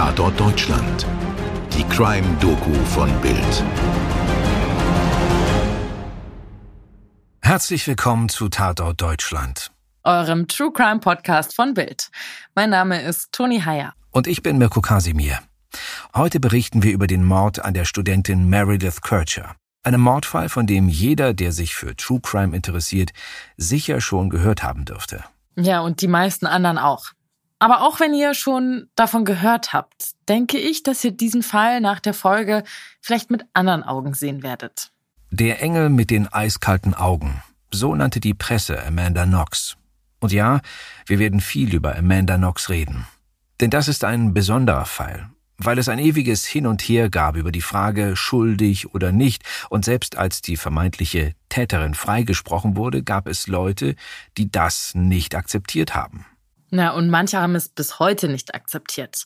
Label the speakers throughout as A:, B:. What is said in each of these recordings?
A: Tatort Deutschland. Die Crime-Doku von Bild.
B: Herzlich willkommen zu Tatort Deutschland.
C: Eurem True Crime Podcast von Bild. Mein Name ist Toni Heyer.
B: Und ich bin Mirko Kasimir. Heute berichten wir über den Mord an der Studentin Meredith Kircher. Einem Mordfall, von dem jeder, der sich für True Crime interessiert, sicher schon gehört haben dürfte.
C: Ja, und die meisten anderen auch. Aber auch wenn ihr schon davon gehört habt, denke ich, dass ihr diesen Fall nach der Folge vielleicht mit anderen Augen sehen werdet.
B: Der Engel mit den eiskalten Augen. So nannte die Presse Amanda Knox. Und ja, wir werden viel über Amanda Knox reden. Denn das ist ein besonderer Fall, weil es ein ewiges Hin und Her gab über die Frage schuldig oder nicht, und selbst als die vermeintliche Täterin freigesprochen wurde, gab es Leute, die das nicht akzeptiert haben.
C: Na, und manche haben es bis heute nicht akzeptiert.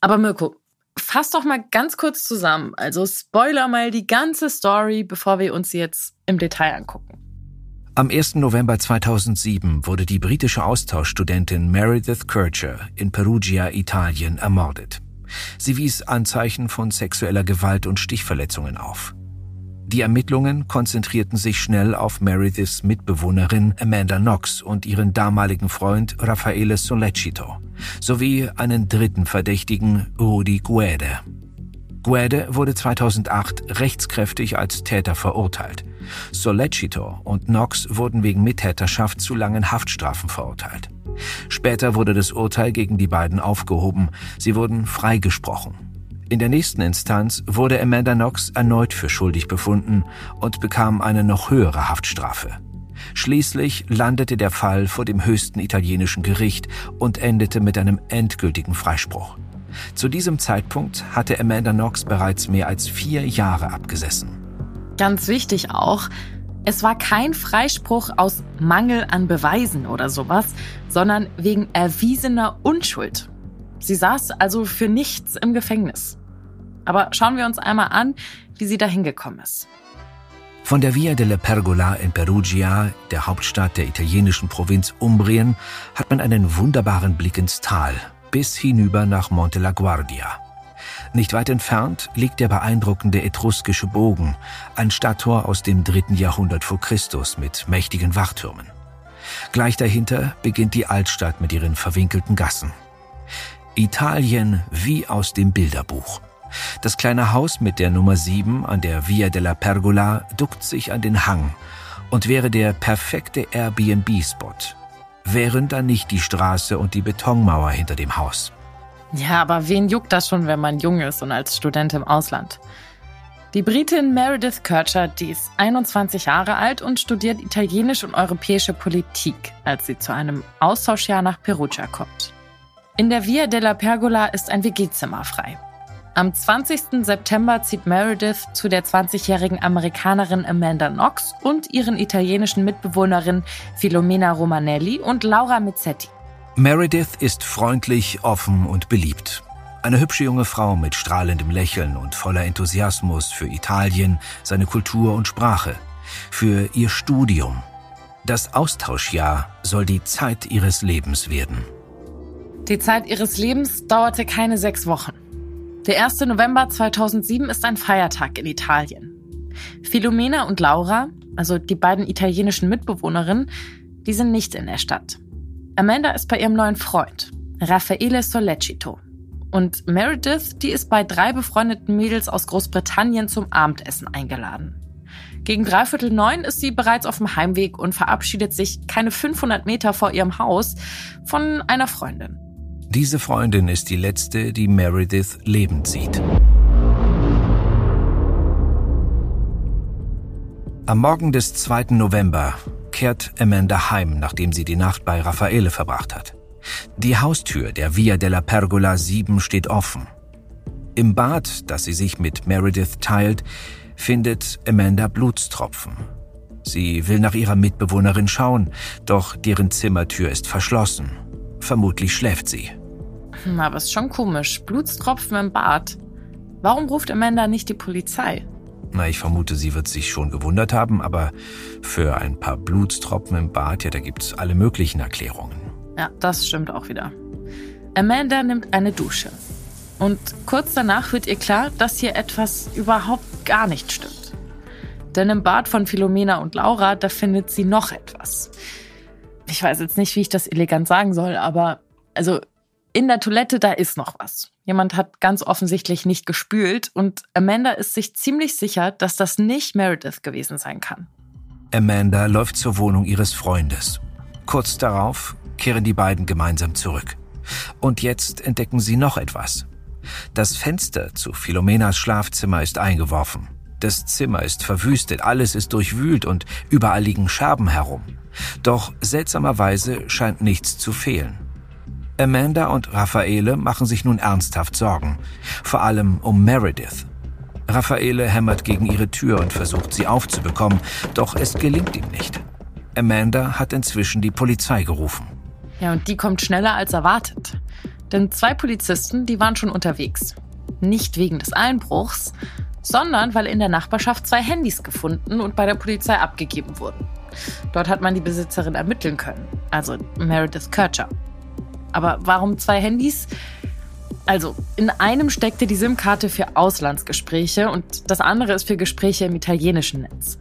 C: Aber Mirko, fass doch mal ganz kurz zusammen. Also spoiler mal die ganze Story, bevor wir uns jetzt im Detail angucken.
B: Am 1. November 2007 wurde die britische Austauschstudentin Meredith Kircher in Perugia, Italien, ermordet. Sie wies Anzeichen von sexueller Gewalt und Stichverletzungen auf. Die Ermittlungen konzentrierten sich schnell auf Merediths Mitbewohnerin Amanda Knox und ihren damaligen Freund Raffaele Sollecito sowie einen dritten Verdächtigen, Rudi Guede. Guede wurde 2008 rechtskräftig als Täter verurteilt. Sollecito und Knox wurden wegen Mittäterschaft zu langen Haftstrafen verurteilt. Später wurde das Urteil gegen die beiden aufgehoben. Sie wurden freigesprochen. In der nächsten Instanz wurde Amanda Knox erneut für schuldig befunden und bekam eine noch höhere Haftstrafe. Schließlich landete der Fall vor dem höchsten italienischen Gericht und endete mit einem endgültigen Freispruch. Zu diesem Zeitpunkt hatte Amanda Knox bereits mehr als vier Jahre abgesessen.
C: Ganz wichtig auch, es war kein Freispruch aus Mangel an Beweisen oder sowas, sondern wegen erwiesener Unschuld. Sie saß also für nichts im Gefängnis. Aber schauen wir uns einmal an, wie sie dahin gekommen ist.
B: Von der Via della Pergola in Perugia, der Hauptstadt der italienischen Provinz Umbrien, hat man einen wunderbaren Blick ins Tal, bis hinüber nach Monte la Guardia. Nicht weit entfernt liegt der beeindruckende etruskische Bogen, ein Stadttor aus dem dritten Jahrhundert vor Christus mit mächtigen Wachtürmen. Gleich dahinter beginnt die Altstadt mit ihren verwinkelten Gassen. Italien wie aus dem Bilderbuch. Das kleine Haus mit der Nummer 7 an der Via della Pergola duckt sich an den Hang und wäre der perfekte Airbnb-Spot. Wären da nicht die Straße und die Betonmauer hinter dem Haus.
C: Ja, aber wen juckt das schon, wenn man jung ist und als Student im Ausland? Die Britin Meredith Kircher, die ist 21 Jahre alt und studiert italienische und europäische Politik, als sie zu einem Austauschjahr nach Perugia kommt. In der Via della Pergola ist ein WG-Zimmer frei. Am 20. September zieht Meredith zu der 20-jährigen Amerikanerin Amanda Knox und ihren italienischen Mitbewohnerinnen Filomena Romanelli und Laura Mizzetti.
B: Meredith ist freundlich, offen und beliebt. Eine hübsche junge Frau mit strahlendem Lächeln und voller Enthusiasmus für Italien, seine Kultur und Sprache, für ihr Studium. Das Austauschjahr soll die Zeit ihres Lebens werden.
C: Die Zeit ihres Lebens dauerte keine sechs Wochen. Der 1. November 2007 ist ein Feiertag in Italien. Filomena und Laura, also die beiden italienischen Mitbewohnerinnen, die sind nicht in der Stadt. Amanda ist bei ihrem neuen Freund, Raffaele Sollecito. Und Meredith, die ist bei drei befreundeten Mädels aus Großbritannien zum Abendessen eingeladen. Gegen dreiviertel neun ist sie bereits auf dem Heimweg und verabschiedet sich keine 500 Meter vor ihrem Haus von einer Freundin.
B: Diese Freundin ist die letzte, die Meredith lebend sieht. Am Morgen des 2. November kehrt Amanda heim, nachdem sie die Nacht bei Raffaele verbracht hat. Die Haustür der Via della Pergola 7 steht offen. Im Bad, das sie sich mit Meredith teilt, findet Amanda Blutstropfen. Sie will nach ihrer Mitbewohnerin schauen, doch deren Zimmertür ist verschlossen. Vermutlich schläft sie.
C: Hm, aber ist schon komisch. Blutstropfen im Bad. Warum ruft Amanda nicht die Polizei?
B: Na, ich vermute, sie wird sich schon gewundert haben, aber für ein paar Blutstropfen im Bad, ja, da gibt's alle möglichen Erklärungen.
C: Ja, das stimmt auch wieder. Amanda nimmt eine Dusche. Und kurz danach wird ihr klar, dass hier etwas überhaupt gar nicht stimmt. Denn im Bad von Philomena und Laura, da findet sie noch etwas. Ich weiß jetzt nicht, wie ich das elegant sagen soll, aber also in der Toilette, da ist noch was. Jemand hat ganz offensichtlich nicht gespült und Amanda ist sich ziemlich sicher, dass das nicht Meredith gewesen sein kann.
B: Amanda läuft zur Wohnung ihres Freundes. Kurz darauf kehren die beiden gemeinsam zurück. Und jetzt entdecken sie noch etwas. Das Fenster zu Philomenas Schlafzimmer ist eingeworfen. Das Zimmer ist verwüstet, alles ist durchwühlt und überall liegen Scherben herum. Doch seltsamerweise scheint nichts zu fehlen. Amanda und Raffaele machen sich nun ernsthaft Sorgen, vor allem um Meredith. Raffaele hämmert gegen ihre Tür und versucht sie aufzubekommen, doch es gelingt ihm nicht. Amanda hat inzwischen die Polizei gerufen.
C: Ja, und die kommt schneller als erwartet. Denn zwei Polizisten, die waren schon unterwegs. Nicht wegen des Einbruchs, sondern weil in der Nachbarschaft zwei Handys gefunden und bei der Polizei abgegeben wurden. Dort hat man die Besitzerin ermitteln können, also Meredith Kircher. Aber warum zwei Handys? Also, in einem steckte die SIM-Karte für Auslandsgespräche und das andere ist für Gespräche im italienischen Netz.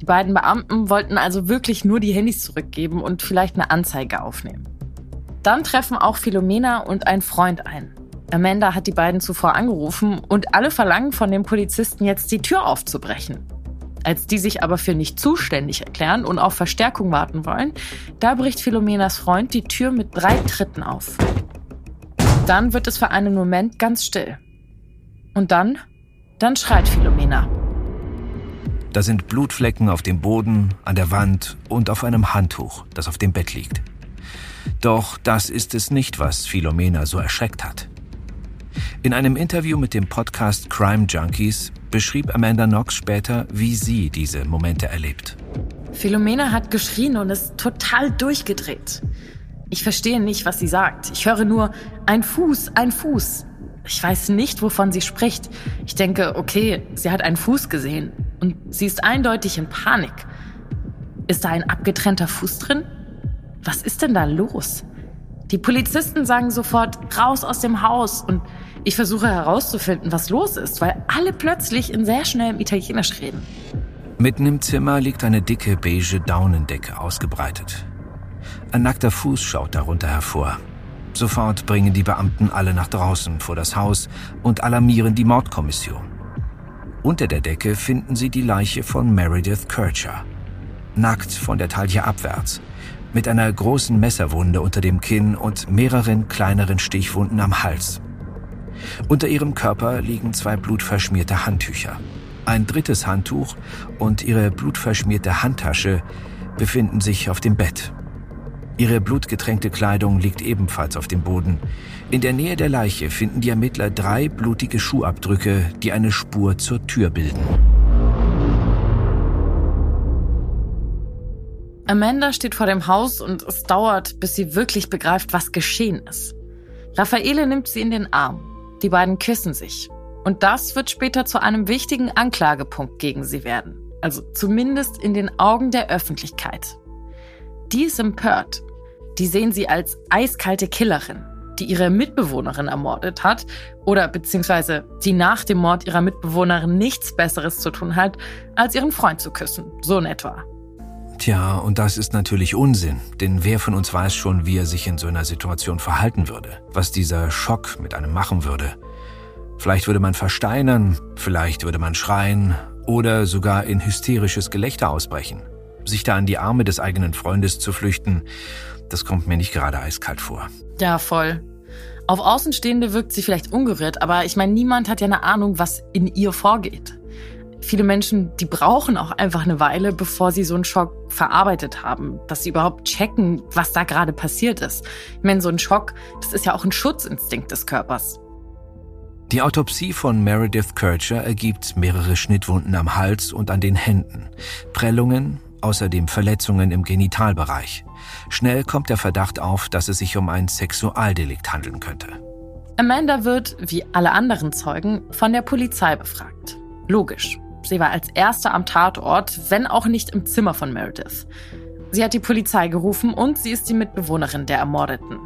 C: Die beiden Beamten wollten also wirklich nur die Handys zurückgeben und vielleicht eine Anzeige aufnehmen. Dann treffen auch Philomena und ein Freund ein. Amanda hat die beiden zuvor angerufen und alle verlangen von dem Polizisten jetzt die Tür aufzubrechen. Als die sich aber für nicht zuständig erklären und auf Verstärkung warten wollen, da bricht Philomenas Freund die Tür mit drei Tritten auf. Dann wird es für einen Moment ganz still. Und dann, dann schreit Philomena.
B: Da sind Blutflecken auf dem Boden, an der Wand und auf einem Handtuch, das auf dem Bett liegt. Doch das ist es nicht, was Philomena so erschreckt hat. In einem Interview mit dem Podcast Crime Junkies beschrieb Amanda Knox später, wie sie diese Momente erlebt.
C: Philomena hat geschrien und ist total durchgedreht. Ich verstehe nicht, was sie sagt. Ich höre nur ein Fuß, ein Fuß. Ich weiß nicht, wovon sie spricht. Ich denke, okay, sie hat einen Fuß gesehen. Und sie ist eindeutig in Panik. Ist da ein abgetrennter Fuß drin? Was ist denn da los? Die Polizisten sagen sofort, raus aus dem Haus. Und ich versuche herauszufinden, was los ist, weil alle plötzlich in sehr schnellem Italienisch reden.
B: Mitten im Zimmer liegt eine dicke beige Daunendecke ausgebreitet. Ein nackter Fuß schaut darunter hervor. Sofort bringen die Beamten alle nach draußen vor das Haus und alarmieren die Mordkommission. Unter der Decke finden sie die Leiche von Meredith Kircher. Nackt von der Taille abwärts, mit einer großen Messerwunde unter dem Kinn und mehreren kleineren Stichwunden am Hals. Unter ihrem Körper liegen zwei blutverschmierte Handtücher. Ein drittes Handtuch und ihre blutverschmierte Handtasche befinden sich auf dem Bett. Ihre blutgetränkte Kleidung liegt ebenfalls auf dem Boden. In der Nähe der Leiche finden die Ermittler drei blutige Schuhabdrücke, die eine Spur zur Tür bilden.
C: Amanda steht vor dem Haus und es dauert, bis sie wirklich begreift, was geschehen ist. Raffaele nimmt sie in den Arm. Die beiden küssen sich. Und das wird später zu einem wichtigen Anklagepunkt gegen sie werden. Also zumindest in den Augen der Öffentlichkeit. Die ist empört. Die sehen sie als eiskalte Killerin, die ihre Mitbewohnerin ermordet hat oder beziehungsweise die nach dem Mord ihrer Mitbewohnerin nichts Besseres zu tun hat, als ihren Freund zu küssen. So in etwa.
B: Tja, und das ist natürlich Unsinn, denn wer von uns weiß schon, wie er sich in so einer Situation verhalten würde, was dieser Schock mit einem machen würde. Vielleicht würde man versteinern, vielleicht würde man schreien oder sogar in hysterisches Gelächter ausbrechen. Sich da an die Arme des eigenen Freundes zu flüchten, das kommt mir nicht gerade eiskalt vor.
C: Ja, voll. Auf Außenstehende wirkt sie vielleicht ungerührt, aber ich meine, niemand hat ja eine Ahnung, was in ihr vorgeht. Viele Menschen, die brauchen auch einfach eine Weile, bevor sie so einen Schock verarbeitet haben, dass sie überhaupt checken, was da gerade passiert ist. Ich meine, so ein Schock, das ist ja auch ein Schutzinstinkt des Körpers.
B: Die Autopsie von Meredith Kircher ergibt mehrere Schnittwunden am Hals und an den Händen, Prellungen, außerdem Verletzungen im Genitalbereich. Schnell kommt der Verdacht auf, dass es sich um ein Sexualdelikt handeln könnte.
C: Amanda wird, wie alle anderen Zeugen, von der Polizei befragt. Logisch. Sie war als Erste am Tatort, wenn auch nicht im Zimmer von Meredith. Sie hat die Polizei gerufen und sie ist die Mitbewohnerin der Ermordeten.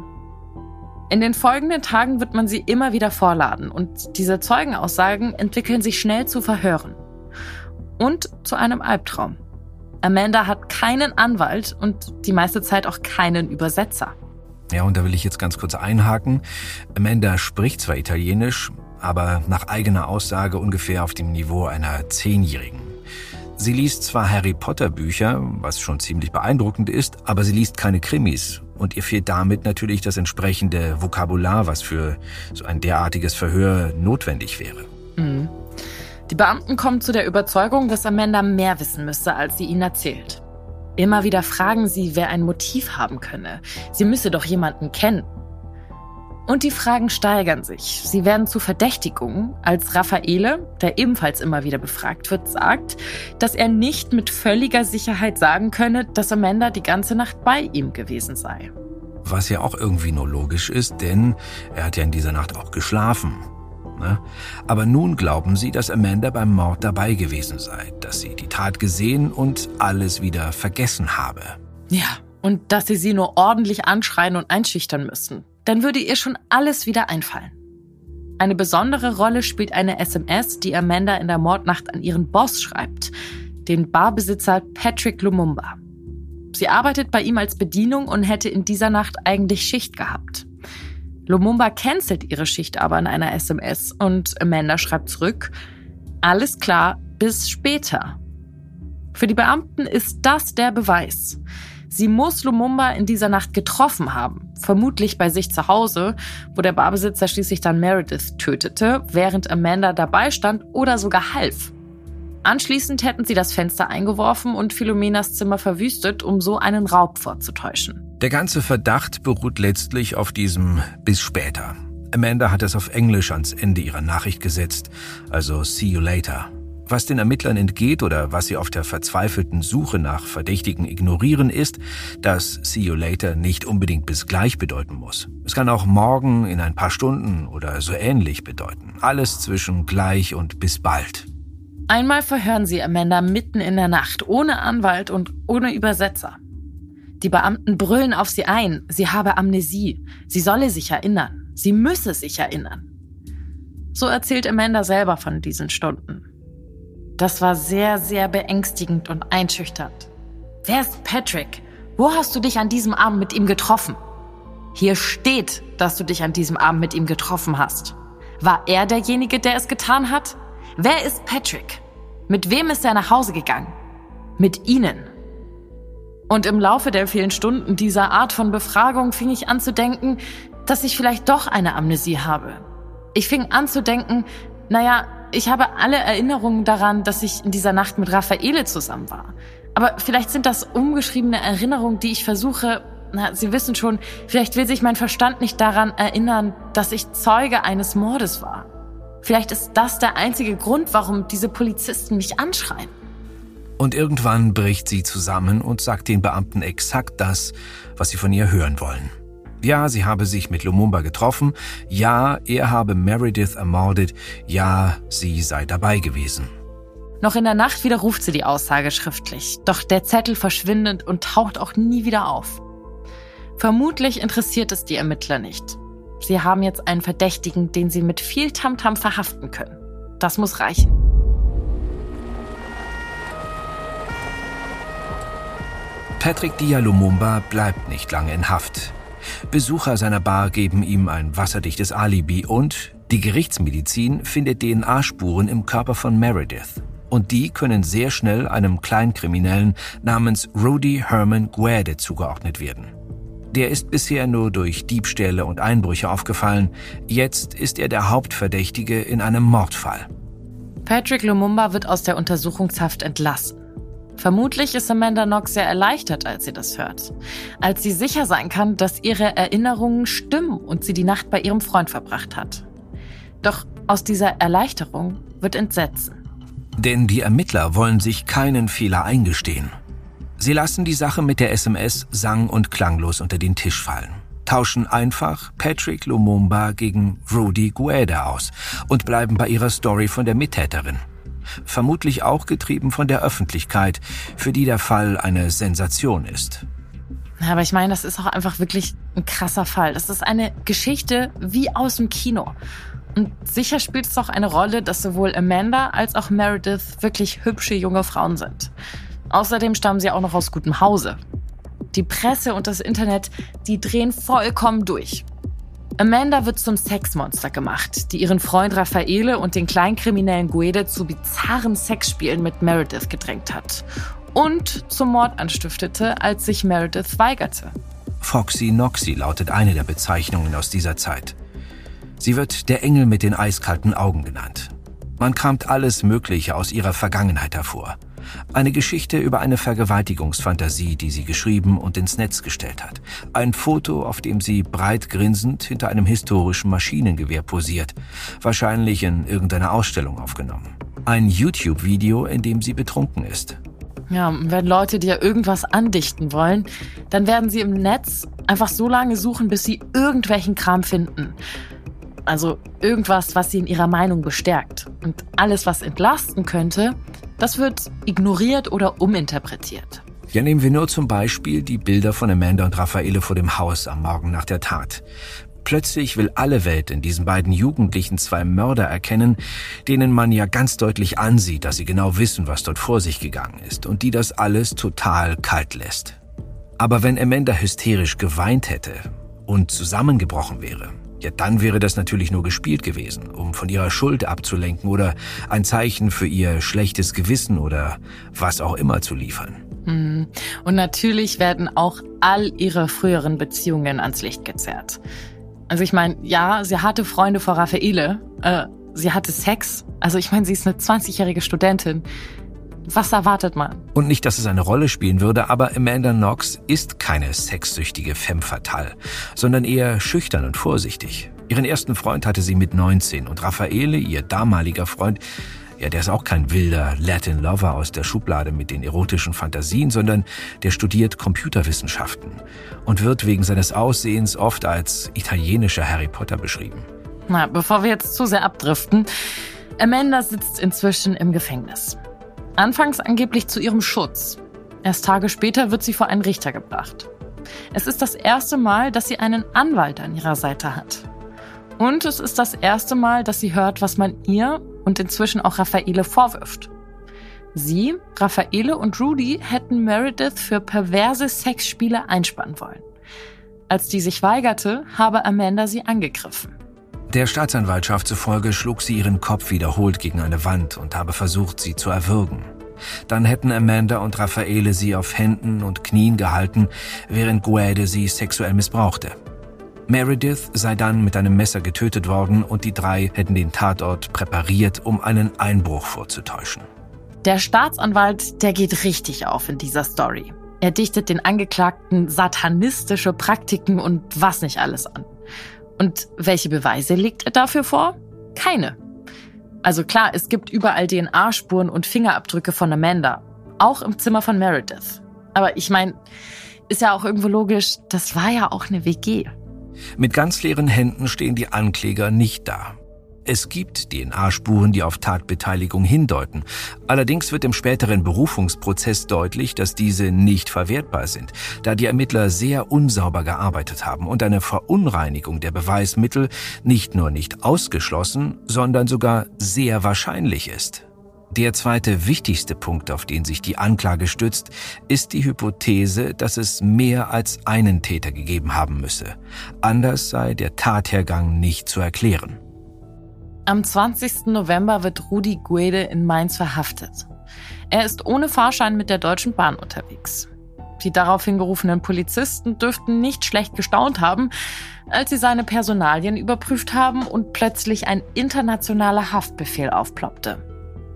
C: In den folgenden Tagen wird man sie immer wieder vorladen und diese Zeugenaussagen entwickeln sich schnell zu Verhören und zu einem Albtraum. Amanda hat keinen Anwalt und die meiste Zeit auch keinen Übersetzer.
B: Ja, und da will ich jetzt ganz kurz einhaken. Amanda spricht zwar Italienisch, aber nach eigener Aussage ungefähr auf dem Niveau einer Zehnjährigen. Sie liest zwar Harry Potter Bücher, was schon ziemlich beeindruckend ist, aber sie liest keine Krimis. Und ihr fehlt damit natürlich das entsprechende Vokabular, was für so ein derartiges Verhör notwendig wäre.
C: Mhm. Die Beamten kommen zu der Überzeugung, dass Amanda mehr wissen müsste, als sie ihnen erzählt. Immer wieder fragen sie, wer ein Motiv haben könne. Sie müsse doch jemanden kennen. Und die Fragen steigern sich. Sie werden zu Verdächtigungen, als Raffaele, der ebenfalls immer wieder befragt wird, sagt, dass er nicht mit völliger Sicherheit sagen könne, dass Amanda die ganze Nacht bei ihm gewesen sei.
B: Was ja auch irgendwie nur logisch ist, denn er hat ja in dieser Nacht auch geschlafen. Ne? Aber nun glauben sie, dass Amanda beim Mord dabei gewesen sei, dass sie die Tat gesehen und alles wieder vergessen habe.
C: Ja, und dass sie sie nur ordentlich anschreien und einschüchtern müssten dann würde ihr schon alles wieder einfallen. Eine besondere Rolle spielt eine SMS, die Amanda in der Mordnacht an ihren Boss schreibt, den Barbesitzer Patrick Lumumba. Sie arbeitet bei ihm als Bedienung und hätte in dieser Nacht eigentlich Schicht gehabt. Lumumba cancelt ihre Schicht aber in einer SMS und Amanda schreibt zurück, alles klar, bis später. Für die Beamten ist das der Beweis. Sie muss Lumumba in dieser Nacht getroffen haben, vermutlich bei sich zu Hause, wo der Barbesitzer schließlich dann Meredith tötete, während Amanda dabei stand oder sogar half. Anschließend hätten sie das Fenster eingeworfen und Philomenas Zimmer verwüstet, um so einen Raub vorzutäuschen.
B: Der ganze Verdacht beruht letztlich auf diesem bis später. Amanda hat es auf Englisch ans Ende ihrer Nachricht gesetzt, also see you later. Was den Ermittlern entgeht oder was sie auf der verzweifelten Suche nach Verdächtigen ignorieren, ist, dass See you later nicht unbedingt bis gleich bedeuten muss. Es kann auch morgen in ein paar Stunden oder so ähnlich bedeuten. Alles zwischen gleich und bis bald.
C: Einmal verhören sie Amanda mitten in der Nacht, ohne Anwalt und ohne Übersetzer. Die Beamten brüllen auf sie ein, sie habe Amnesie, sie solle sich erinnern, sie müsse sich erinnern. So erzählt Amanda selber von diesen Stunden. Das war sehr, sehr beängstigend und einschüchternd. Wer ist Patrick? Wo hast du dich an diesem Abend mit ihm getroffen? Hier steht, dass du dich an diesem Abend mit ihm getroffen hast. War er derjenige, der es getan hat? Wer ist Patrick? Mit wem ist er nach Hause gegangen? Mit Ihnen. Und im Laufe der vielen Stunden dieser Art von Befragung fing ich an zu denken, dass ich vielleicht doch eine Amnesie habe. Ich fing an zu denken, naja, ich habe alle Erinnerungen daran, dass ich in dieser Nacht mit Raffaele zusammen war. Aber vielleicht sind das umgeschriebene Erinnerungen, die ich versuche, na, Sie wissen schon, vielleicht will sich mein Verstand nicht daran erinnern, dass ich Zeuge eines Mordes war. Vielleicht ist das der einzige Grund, warum diese Polizisten mich anschreien.
B: Und irgendwann bricht sie zusammen und sagt den Beamten exakt das, was sie von ihr hören wollen. Ja, sie habe sich mit Lumumba getroffen. Ja, er habe Meredith ermordet. Ja, sie sei dabei gewesen.
C: Noch in der Nacht widerruft sie die Aussage schriftlich. Doch der Zettel verschwindet und taucht auch nie wieder auf. Vermutlich interessiert es die Ermittler nicht. Sie haben jetzt einen Verdächtigen, den sie mit viel Tamtam -Tam verhaften können. Das muss reichen.
B: Patrick Dialumumba bleibt nicht lange in Haft. Besucher seiner Bar geben ihm ein wasserdichtes Alibi und die Gerichtsmedizin findet DNA-Spuren im Körper von Meredith. Und die können sehr schnell einem Kleinkriminellen namens Rudy Herman Guerde zugeordnet werden. Der ist bisher nur durch Diebstähle und Einbrüche aufgefallen. Jetzt ist er der Hauptverdächtige in einem Mordfall.
C: Patrick Lumumba wird aus der Untersuchungshaft entlassen. Vermutlich ist Amanda Knox sehr erleichtert, als sie das hört. Als sie sicher sein kann, dass ihre Erinnerungen stimmen und sie die Nacht bei ihrem Freund verbracht hat. Doch aus dieser Erleichterung wird Entsetzen.
B: Denn die Ermittler wollen sich keinen Fehler eingestehen. Sie lassen die Sache mit der SMS sang- und klanglos unter den Tisch fallen, tauschen einfach Patrick Lumumba gegen Rudy Gueda aus und bleiben bei ihrer Story von der Mittäterin vermutlich auch getrieben von der Öffentlichkeit, für die der Fall eine Sensation ist.
C: Aber ich meine, das ist auch einfach wirklich ein krasser Fall. Das ist eine Geschichte wie aus dem Kino. Und sicher spielt es auch eine Rolle, dass sowohl Amanda als auch Meredith wirklich hübsche junge Frauen sind. Außerdem stammen sie auch noch aus gutem Hause. Die Presse und das Internet, die drehen vollkommen durch. Amanda wird zum Sexmonster gemacht, die ihren Freund Raffaele und den Kleinkriminellen Guede zu bizarren Sexspielen mit Meredith gedrängt hat. Und zum Mord anstiftete, als sich Meredith weigerte.
B: Foxy Noxy lautet eine der Bezeichnungen aus dieser Zeit. Sie wird der Engel mit den eiskalten Augen genannt. Man kramt alles Mögliche aus ihrer Vergangenheit hervor. Eine Geschichte über eine Vergewaltigungsfantasie, die sie geschrieben und ins Netz gestellt hat. Ein Foto, auf dem sie breit grinsend hinter einem historischen Maschinengewehr posiert, wahrscheinlich in irgendeiner Ausstellung aufgenommen. Ein YouTube-Video, in dem sie betrunken ist.
C: Ja, wenn Leute dir irgendwas andichten wollen, dann werden sie im Netz einfach so lange suchen, bis sie irgendwelchen Kram finden. Also irgendwas, was sie in ihrer Meinung bestärkt. Und alles, was entlasten könnte, das wird ignoriert oder uminterpretiert.
B: Ja, nehmen wir nur zum Beispiel die Bilder von Amanda und Raffaele vor dem Haus am Morgen nach der Tat. Plötzlich will alle Welt in diesen beiden Jugendlichen zwei Mörder erkennen, denen man ja ganz deutlich ansieht, dass sie genau wissen, was dort vor sich gegangen ist und die das alles total kalt lässt. Aber wenn Amanda hysterisch geweint hätte und zusammengebrochen wäre, ja, dann wäre das natürlich nur gespielt gewesen, um von ihrer Schuld abzulenken oder ein Zeichen für ihr schlechtes Gewissen oder was auch immer zu liefern.
C: Hm. Und natürlich werden auch all ihre früheren Beziehungen ans Licht gezerrt. Also ich meine, ja, sie hatte Freunde vor Raffaele, äh, sie hatte Sex. Also ich meine, sie ist eine 20-jährige Studentin. Was erwartet man?
B: Und nicht, dass es eine Rolle spielen würde, aber Amanda Knox ist keine sexsüchtige femme fatale, sondern eher schüchtern und vorsichtig. Ihren ersten Freund hatte sie mit 19 und Raffaele, ihr damaliger Freund, ja, der ist auch kein wilder Latin Lover aus der Schublade mit den erotischen Fantasien, sondern der studiert Computerwissenschaften und wird wegen seines Aussehens oft als italienischer Harry Potter beschrieben.
C: Na, bevor wir jetzt zu sehr abdriften, Amanda sitzt inzwischen im Gefängnis. Anfangs angeblich zu ihrem Schutz. Erst Tage später wird sie vor einen Richter gebracht. Es ist das erste Mal, dass sie einen Anwalt an ihrer Seite hat. Und es ist das erste Mal, dass sie hört, was man ihr und inzwischen auch Raffaele vorwirft. Sie, Raffaele und Rudy hätten Meredith für perverse Sexspiele einspannen wollen. Als die sich weigerte, habe Amanda sie angegriffen.
B: Der Staatsanwaltschaft zufolge schlug sie ihren Kopf wiederholt gegen eine Wand und habe versucht, sie zu erwürgen. Dann hätten Amanda und Raffaele sie auf Händen und Knien gehalten, während Guede sie sexuell missbrauchte. Meredith sei dann mit einem Messer getötet worden und die drei hätten den Tatort präpariert, um einen Einbruch vorzutäuschen.
C: Der Staatsanwalt, der geht richtig auf in dieser Story. Er dichtet den Angeklagten satanistische Praktiken und was nicht alles an. Und welche Beweise legt er dafür vor? Keine. Also klar, es gibt überall DNA-Spuren und Fingerabdrücke von Amanda. Auch im Zimmer von Meredith. Aber ich meine, ist ja auch irgendwo logisch, das war ja auch eine WG.
B: Mit ganz leeren Händen stehen die Ankläger nicht da. Es gibt DNA-Spuren, die auf Tatbeteiligung hindeuten. Allerdings wird im späteren Berufungsprozess deutlich, dass diese nicht verwertbar sind, da die Ermittler sehr unsauber gearbeitet haben und eine Verunreinigung der Beweismittel nicht nur nicht ausgeschlossen, sondern sogar sehr wahrscheinlich ist. Der zweite wichtigste Punkt, auf den sich die Anklage stützt, ist die Hypothese, dass es mehr als einen Täter gegeben haben müsse. Anders sei der Tathergang nicht zu erklären.
C: Am 20. November wird Rudi Guede in Mainz verhaftet. Er ist ohne Fahrschein mit der Deutschen Bahn unterwegs. Die daraufhin gerufenen Polizisten dürften nicht schlecht gestaunt haben, als sie seine Personalien überprüft haben und plötzlich ein internationaler Haftbefehl aufploppte.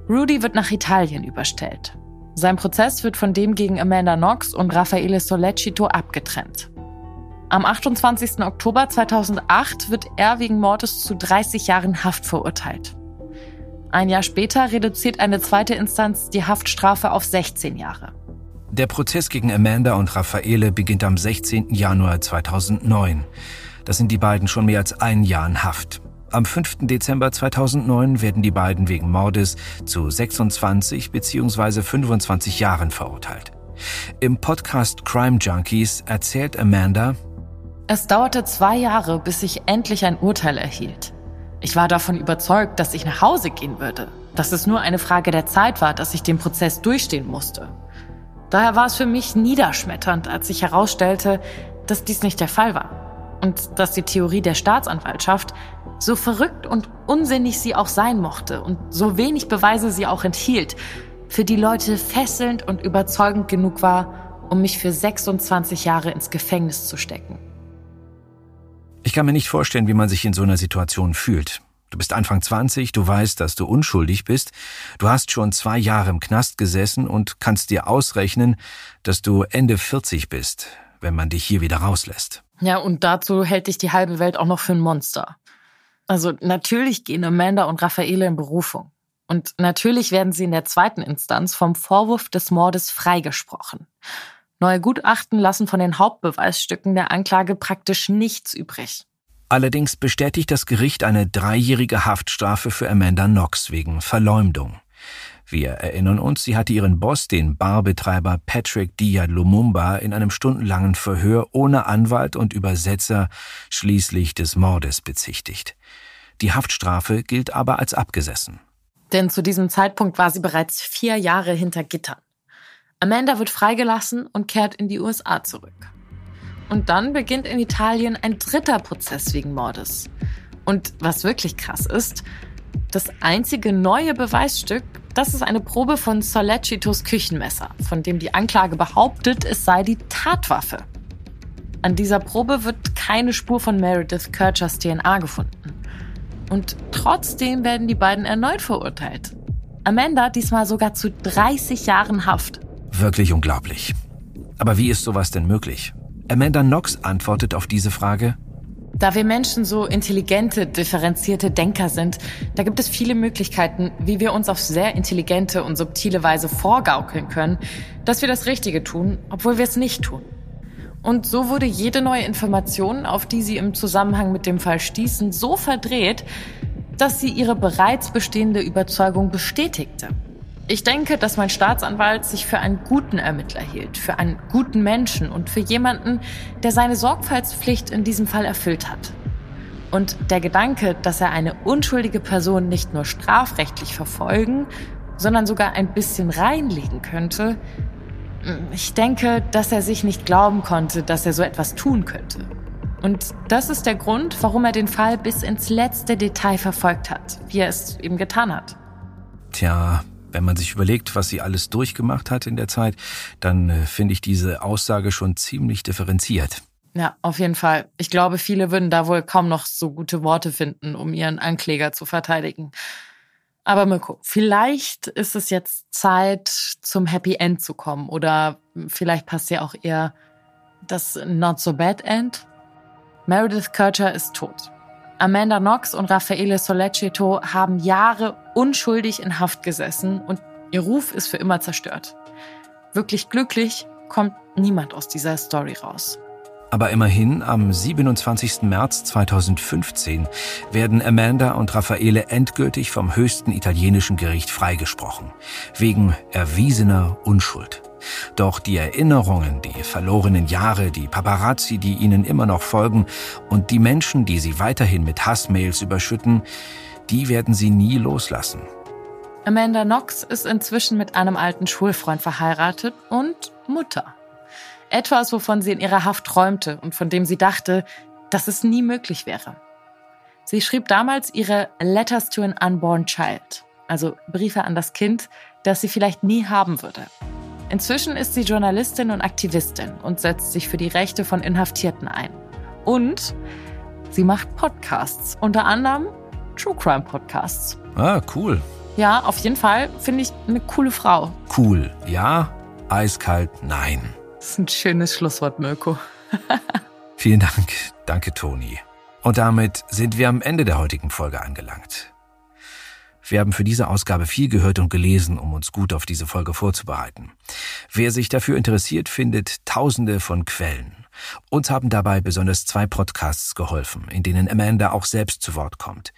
C: Rudy wird nach Italien überstellt. Sein Prozess wird von dem gegen Amanda Knox und Raffaele Sollecito abgetrennt. Am 28. Oktober 2008 wird er wegen Mordes zu 30 Jahren Haft verurteilt. Ein Jahr später reduziert eine zweite Instanz die Haftstrafe auf 16 Jahre.
B: Der Prozess gegen Amanda und Raffaele beginnt am 16. Januar 2009. Das sind die beiden schon mehr als ein Jahr in Haft. Am 5. Dezember 2009 werden die beiden wegen Mordes zu 26 bzw. 25 Jahren verurteilt. Im Podcast Crime Junkies erzählt Amanda,
C: es dauerte zwei Jahre, bis ich endlich ein Urteil erhielt. Ich war davon überzeugt, dass ich nach Hause gehen würde, dass es nur eine Frage der Zeit war, dass ich den Prozess durchstehen musste. Daher war es für mich niederschmetternd, als sich herausstellte, dass dies nicht der Fall war und dass die Theorie der Staatsanwaltschaft, so verrückt und unsinnig sie auch sein mochte und so wenig Beweise sie auch enthielt, für die Leute fesselnd und überzeugend genug war, um mich für 26 Jahre ins Gefängnis zu stecken.
B: Ich kann mir nicht vorstellen, wie man sich in so einer Situation fühlt. Du bist Anfang 20, du weißt, dass du unschuldig bist, du hast schon zwei Jahre im Knast gesessen und kannst dir ausrechnen, dass du Ende 40 bist, wenn man dich hier wieder rauslässt.
C: Ja, und dazu hält dich die halbe Welt auch noch für ein Monster. Also natürlich gehen Amanda und Raffaele in Berufung. Und natürlich werden sie in der zweiten Instanz vom Vorwurf des Mordes freigesprochen. Neue Gutachten lassen von den Hauptbeweisstücken der Anklage praktisch nichts übrig.
B: Allerdings bestätigt das Gericht eine dreijährige Haftstrafe für Amanda Knox wegen Verleumdung. Wir erinnern uns, sie hatte ihren Boss, den Barbetreiber Patrick Dia Lumumba, in einem stundenlangen Verhör ohne Anwalt und Übersetzer schließlich des Mordes bezichtigt. Die Haftstrafe gilt aber als abgesessen.
C: Denn zu diesem Zeitpunkt war sie bereits vier Jahre hinter Gittern. Amanda wird freigelassen und kehrt in die USA zurück. Und dann beginnt in Italien ein dritter Prozess wegen Mordes. Und was wirklich krass ist, das einzige neue Beweisstück, das ist eine Probe von Solecitos Küchenmesser, von dem die Anklage behauptet, es sei die Tatwaffe. An dieser Probe wird keine Spur von Meredith Kirchers DNA gefunden. Und trotzdem werden die beiden erneut verurteilt. Amanda diesmal sogar zu 30 Jahren Haft.
B: Wirklich unglaublich. Aber wie ist sowas denn möglich? Amanda Knox antwortet auf diese Frage.
C: Da wir Menschen so intelligente, differenzierte Denker sind, da gibt es viele Möglichkeiten, wie wir uns auf sehr intelligente und subtile Weise vorgaukeln können, dass wir das Richtige tun, obwohl wir es nicht tun. Und so wurde jede neue Information, auf die sie im Zusammenhang mit dem Fall stießen, so verdreht, dass sie ihre bereits bestehende Überzeugung bestätigte. Ich denke, dass mein Staatsanwalt sich für einen guten Ermittler hielt, für einen guten Menschen und für jemanden, der seine Sorgfaltspflicht in diesem Fall erfüllt hat. Und der Gedanke, dass er eine unschuldige Person nicht nur strafrechtlich verfolgen, sondern sogar ein bisschen reinlegen könnte, ich denke, dass er sich nicht glauben konnte, dass er so etwas tun könnte. Und das ist der Grund, warum er den Fall bis ins letzte Detail verfolgt hat, wie er es eben getan hat.
B: Tja, wenn man sich überlegt, was sie alles durchgemacht hat in der Zeit, dann äh, finde ich diese Aussage schon ziemlich differenziert.
C: Ja, auf jeden Fall. Ich glaube, viele würden da wohl kaum noch so gute Worte finden, um ihren Ankläger zu verteidigen. Aber Mirko, vielleicht ist es jetzt Zeit, zum Happy End zu kommen. Oder vielleicht passt ja auch eher das Not So Bad End. Meredith Kircher ist tot. Amanda Knox und Raffaele Solecito haben Jahre unschuldig in Haft gesessen und ihr Ruf ist für immer zerstört. Wirklich glücklich kommt niemand aus dieser Story raus.
B: Aber immerhin, am 27. März 2015 werden Amanda und Raffaele endgültig vom höchsten italienischen Gericht freigesprochen, wegen erwiesener Unschuld. Doch die Erinnerungen, die verlorenen Jahre, die Paparazzi, die ihnen immer noch folgen und die Menschen, die sie weiterhin mit Hassmails überschütten, die werden sie nie loslassen.
C: Amanda Knox ist inzwischen mit einem alten Schulfreund verheiratet und Mutter. Etwas, wovon sie in ihrer Haft träumte und von dem sie dachte, dass es nie möglich wäre. Sie schrieb damals ihre Letters to an Unborn Child, also Briefe an das Kind, das sie vielleicht nie haben würde. Inzwischen ist sie Journalistin und Aktivistin und setzt sich für die Rechte von Inhaftierten ein. Und sie macht Podcasts, unter anderem True Crime Podcasts.
B: Ah, cool.
C: Ja, auf jeden Fall finde ich eine coole Frau.
B: Cool, ja, eiskalt, nein.
C: Das ist ein schönes Schlusswort, Mirko.
B: Vielen Dank, danke Toni. Und damit sind wir am Ende der heutigen Folge angelangt. Wir haben für diese Ausgabe viel gehört und gelesen, um uns gut auf diese Folge vorzubereiten. Wer sich dafür interessiert, findet tausende von Quellen. Uns haben dabei besonders zwei Podcasts geholfen, in denen Amanda auch selbst zu Wort kommt.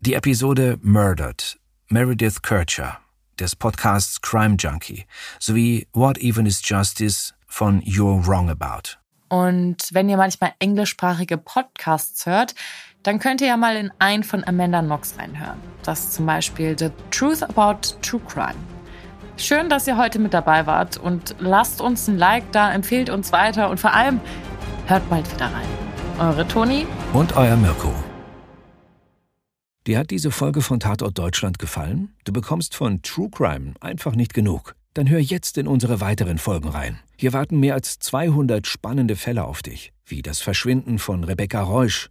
B: Die Episode Murdered, Meredith Kircher, des Podcasts Crime Junkie sowie What Even is Justice von You're Wrong About.
C: Und wenn ihr manchmal englischsprachige Podcasts hört, dann könnt ihr ja mal in einen von Amanda Knox reinhören. Das ist zum Beispiel The Truth About True Crime. Schön, dass ihr heute mit dabei wart und lasst uns ein Like da, empfehlt uns weiter und vor allem hört bald wieder rein. Eure Toni
B: und euer Mirko. Dir hat diese Folge von Tatort Deutschland gefallen? Du bekommst von True Crime einfach nicht genug. Dann hör jetzt in unsere weiteren Folgen rein. Hier warten mehr als 200 spannende Fälle auf dich, wie das Verschwinden von Rebecca Reusch,